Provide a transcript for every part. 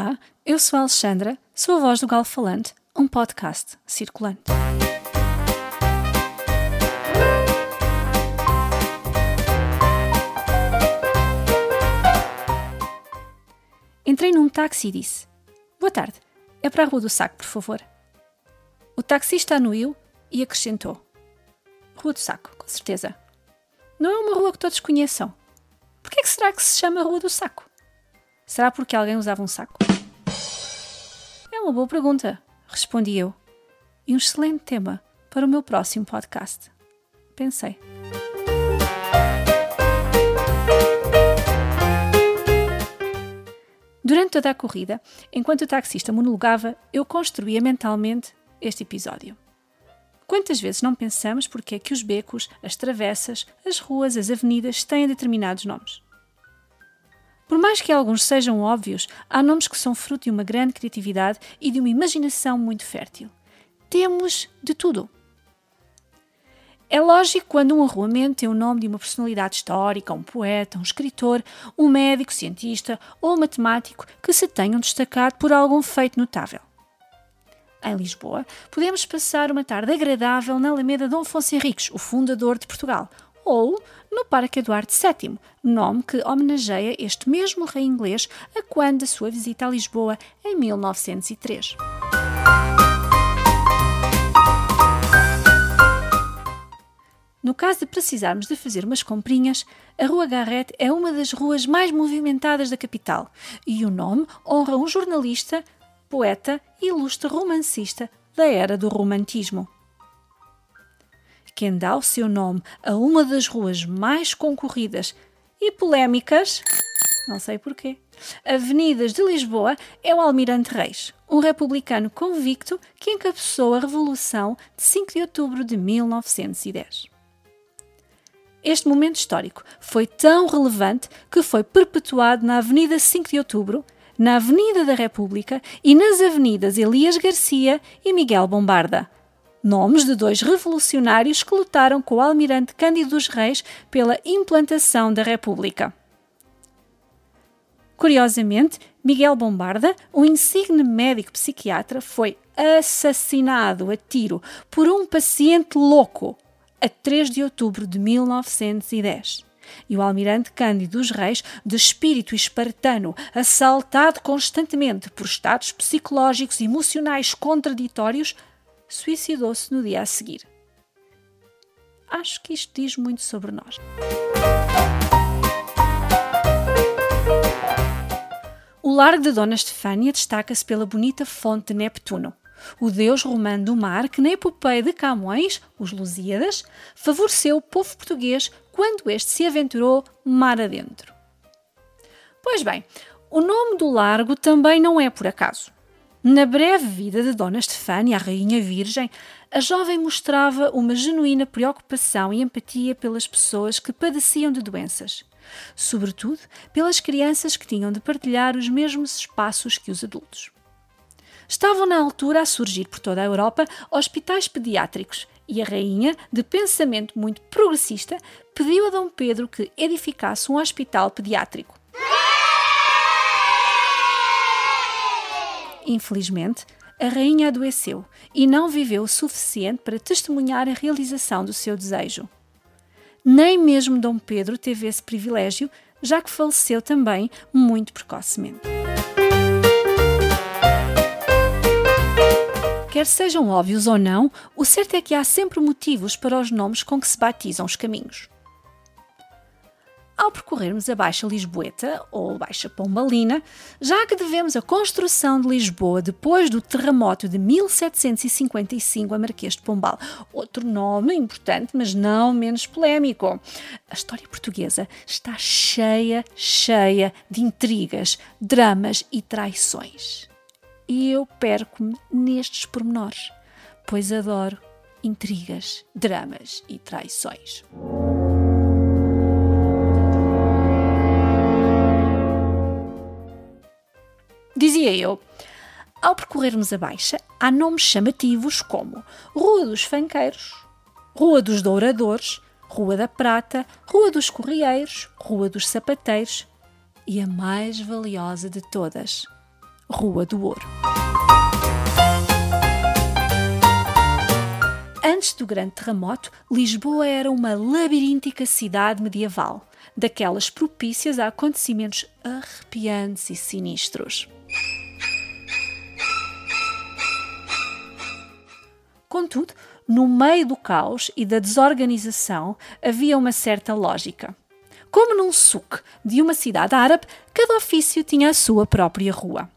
Olá, eu sou a Alexandra, sou a voz do Galo Falante, um podcast circulante. Entrei num táxi e disse: Boa tarde, é para a Rua do Saco, por favor. O taxista anuiu e acrescentou: Rua do Saco, com certeza. Não é uma rua que todos conheçam. Por é que será que se chama Rua do Saco? Será porque alguém usava um saco? É uma boa pergunta, respondi eu. E um excelente tema para o meu próximo podcast. Pensei. Durante toda a corrida, enquanto o taxista monologava, eu construía mentalmente este episódio. Quantas vezes não pensamos porque é que os becos, as travessas, as ruas, as avenidas têm determinados nomes? Por mais que alguns sejam óbvios, há nomes que são fruto de uma grande criatividade e de uma imaginação muito fértil. Temos de tudo. É lógico quando um arruamento tem o nome de uma personalidade histórica, um poeta, um escritor, um médico, cientista ou matemático que se tenham destacado por algum feito notável. Em Lisboa, podemos passar uma tarde agradável na Alameda Dom Afonso Henriques, o fundador de Portugal, ou no Parque Eduardo VII, nome que homenageia este mesmo rei inglês a quando da sua visita a Lisboa em 1903. No caso de precisarmos de fazer umas comprinhas, a Rua Garrett é uma das ruas mais movimentadas da capital e o nome honra um jornalista, poeta e ilustre romancista da era do romantismo quem dá o seu nome a uma das ruas mais concorridas e polémicas, não sei porquê, avenidas de Lisboa, é o Almirante Reis, um republicano convicto que encabeçou a Revolução de 5 de outubro de 1910. Este momento histórico foi tão relevante que foi perpetuado na Avenida 5 de Outubro, na Avenida da República e nas avenidas Elias Garcia e Miguel Bombarda, nomes de dois revolucionários que lutaram com o almirante Cândido dos Reis pela implantação da República. Curiosamente, Miguel Bombarda, um insigne médico psiquiatra, foi assassinado a tiro por um paciente louco a 3 de outubro de 1910. E o almirante Cândido dos Reis, de espírito espartano, assaltado constantemente por estados psicológicos e emocionais contraditórios, suicidou-se no dia a seguir. Acho que isto diz muito sobre nós. O largo de Dona Estefânia destaca-se pela bonita fonte de Neptuno, o deus romano do mar que na epopeia de Camões, os Lusíadas, favoreceu o povo português quando este se aventurou mar adentro. Pois bem, o nome do largo também não é por acaso. Na breve vida de Dona Estefânia, a Rainha Virgem, a jovem mostrava uma genuína preocupação e empatia pelas pessoas que padeciam de doenças, sobretudo pelas crianças que tinham de partilhar os mesmos espaços que os adultos. Estavam na altura a surgir por toda a Europa hospitais pediátricos e a rainha, de pensamento muito progressista, pediu a Dom Pedro que edificasse um hospital pediátrico. Infelizmente, a rainha adoeceu e não viveu o suficiente para testemunhar a realização do seu desejo. Nem mesmo Dom Pedro teve esse privilégio, já que faleceu também muito precocemente. Quer sejam óbvios ou não, o certo é que há sempre motivos para os nomes com que se batizam os caminhos. Ao percorrermos a Baixa Lisboeta, ou Baixa Pombalina, já que devemos a construção de Lisboa depois do terremoto de 1755 a Marquês de Pombal, outro nome importante, mas não menos polémico. A história portuguesa está cheia, cheia de intrigas, dramas e traições. E eu perco-me nestes pormenores, pois adoro intrigas, dramas e traições. Dizia eu, ao percorrermos a Baixa, há nomes chamativos como Rua dos Fanqueiros, Rua dos Douradores, Rua da Prata, Rua dos Correieiros, Rua dos Sapateiros e a mais valiosa de todas, Rua do Ouro. Antes do grande terremoto, Lisboa era uma labiríntica cidade medieval, daquelas propícias a acontecimentos arrepiantes e sinistros. Contudo, no meio do caos e da desorganização havia uma certa lógica. Como num souk de uma cidade árabe, cada ofício tinha a sua própria rua.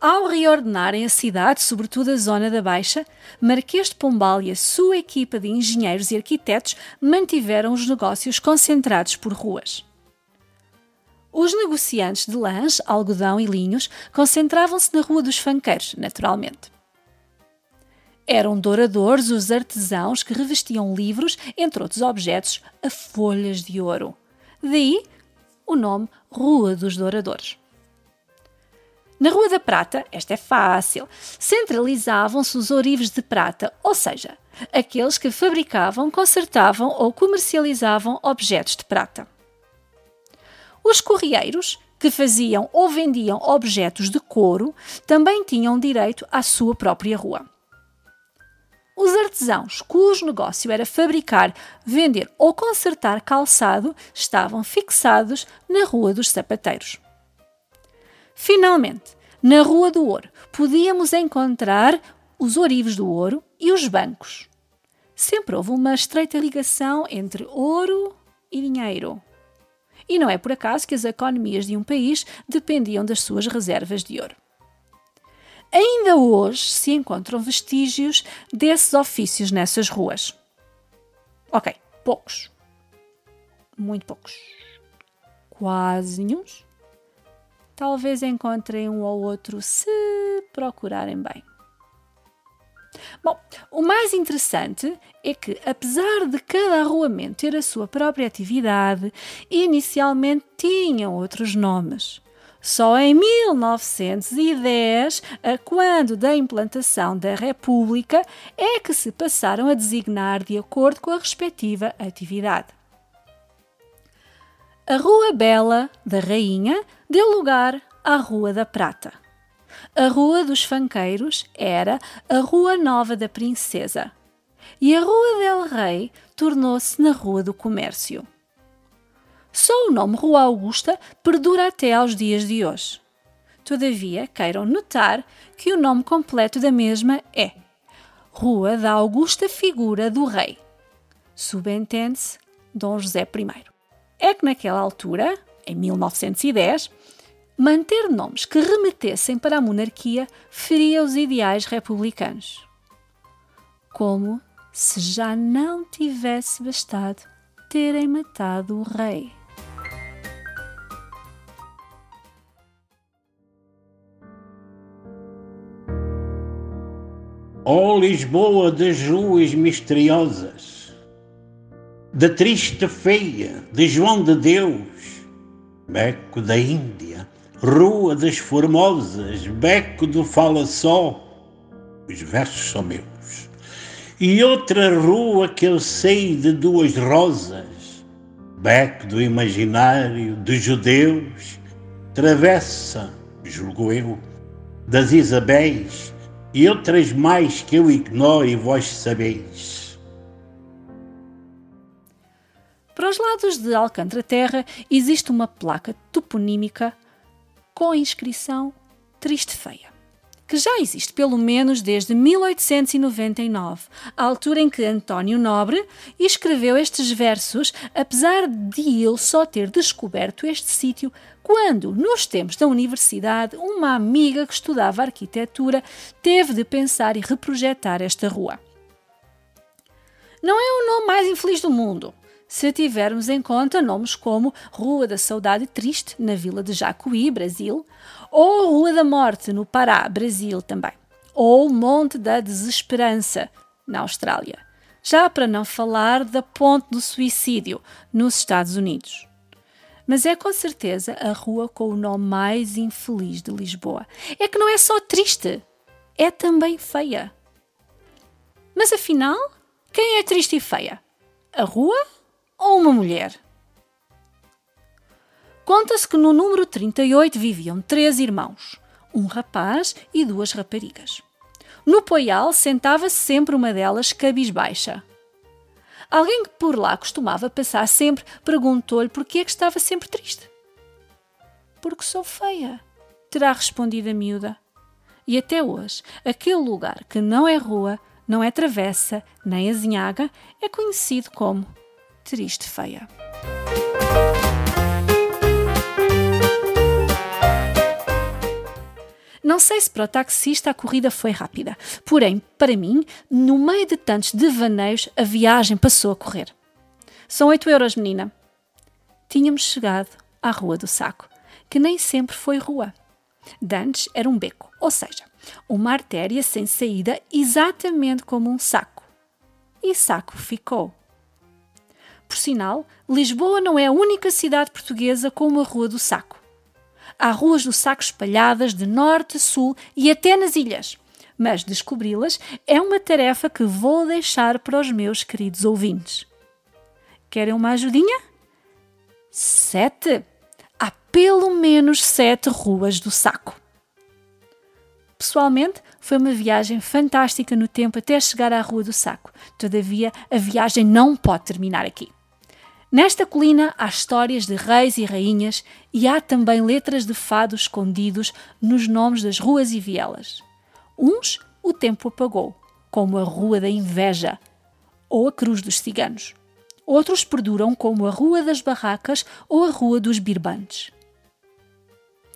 Ao reordenarem a cidade, sobretudo a zona da Baixa, Marquês de Pombal e a sua equipa de engenheiros e arquitetos mantiveram os negócios concentrados por ruas. Os negociantes de lãs, algodão e linhos concentravam-se na Rua dos Fanqueiros, naturalmente. Eram douradores os artesãos que revestiam livros, entre outros objetos, a folhas de ouro. Daí o nome Rua dos Douradores. Na Rua da Prata, esta é fácil, centralizavam-se os ourives de prata, ou seja, aqueles que fabricavam, consertavam ou comercializavam objetos de prata. Os correieiros, que faziam ou vendiam objetos de couro, também tinham direito à sua própria rua. Os artesãos, cujo negócio era fabricar, vender ou consertar calçado, estavam fixados na Rua dos Sapateiros. Finalmente, na Rua do Ouro, podíamos encontrar os ourives do ouro e os bancos. Sempre houve uma estreita ligação entre ouro e dinheiro. E não é por acaso que as economias de um país dependiam das suas reservas de ouro. Ainda hoje se encontram vestígios desses ofícios nessas ruas. Ok, poucos. Muito poucos. Quase nenhum talvez encontrem um ou outro se procurarem bem. Bom, o mais interessante é que, apesar de cada arruamento ter a sua própria atividade, inicialmente tinham outros nomes. Só em 1910, quando da implantação da República, é que se passaram a designar de acordo com a respectiva atividade. A Rua Bela da Rainha deu lugar à Rua da Prata. A Rua dos Fanqueiros era a Rua Nova da Princesa. E a Rua del Rei tornou-se na Rua do Comércio. Só o nome Rua Augusta perdura até aos dias de hoje. Todavia, queiram notar que o nome completo da mesma é Rua da Augusta Figura do Rei. Subentende-se Dom José I. É que naquela altura, em 1910, manter nomes que remetessem para a monarquia feria os ideais republicanos. Como se já não tivesse bastado terem matado o rei. Oh, Lisboa das ruas misteriosas, da triste feia de João de Deus, Beco da Índia, Rua das Formosas, Beco do Fala Só, os versos são meus. E outra rua que eu sei de duas rosas, Beco do Imaginário, de Judeus, Travessa, julgo eu, das Isabéis, e outras mais que eu ignoro e vós sabeis. Para os lados de Alcântara Terra existe uma placa toponímica com a inscrição Triste Feia, que já existe pelo menos desde 1899, a altura em que António Nobre escreveu estes versos, apesar de ele só ter descoberto este sítio quando, nos tempos da universidade, uma amiga que estudava arquitetura teve de pensar e reprojetar esta rua. Não é o nome mais infeliz do mundo, se tivermos em conta nomes como Rua da Saudade Triste, na vila de Jacuí, Brasil, ou Rua da Morte, no Pará, Brasil também, ou Monte da Desesperança, na Austrália. Já para não falar da Ponte do Suicídio, nos Estados Unidos. Mas é com certeza a rua com o nome mais infeliz de Lisboa. É que não é só triste, é também feia. Mas afinal, quem é triste e feia? A rua ou uma mulher? Conta-se que no número 38 viviam três irmãos. um rapaz e duas raparigas. No poial sentava-se sempre uma delas cabisbaixa. Alguém que por lá costumava passar sempre perguntou-lhe por que é que estava sempre triste. Porque sou feia, terá respondido a miúda. E até hoje, aquele lugar que não é rua, não é travessa, nem azinhaga, é conhecido como Triste Feia. Não sei se para o taxista a corrida foi rápida, porém, para mim, no meio de tantos devaneios, a viagem passou a correr. São oito euros, menina. Tínhamos chegado à Rua do Saco, que nem sempre foi rua. Dantes era um beco, ou seja, uma artéria sem saída exatamente como um saco. E saco ficou. Por sinal, Lisboa não é a única cidade portuguesa com uma Rua do Saco há ruas do saco espalhadas de norte a sul e até nas ilhas. Mas descobri-las é uma tarefa que vou deixar para os meus queridos ouvintes. Querem uma ajudinha? Sete. Há pelo menos sete ruas do saco. Pessoalmente, foi uma viagem fantástica no tempo até chegar à Rua do Saco. Todavia, a viagem não pode terminar aqui. Nesta colina há histórias de reis e rainhas e há também letras de fado escondidos nos nomes das ruas e vielas. Uns o tempo apagou, como a Rua da Inveja ou a Cruz dos Ciganos. Outros perduram, como a Rua das Barracas ou a Rua dos Birbantes.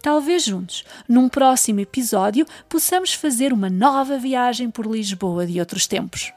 Talvez juntos, num próximo episódio, possamos fazer uma nova viagem por Lisboa de outros tempos.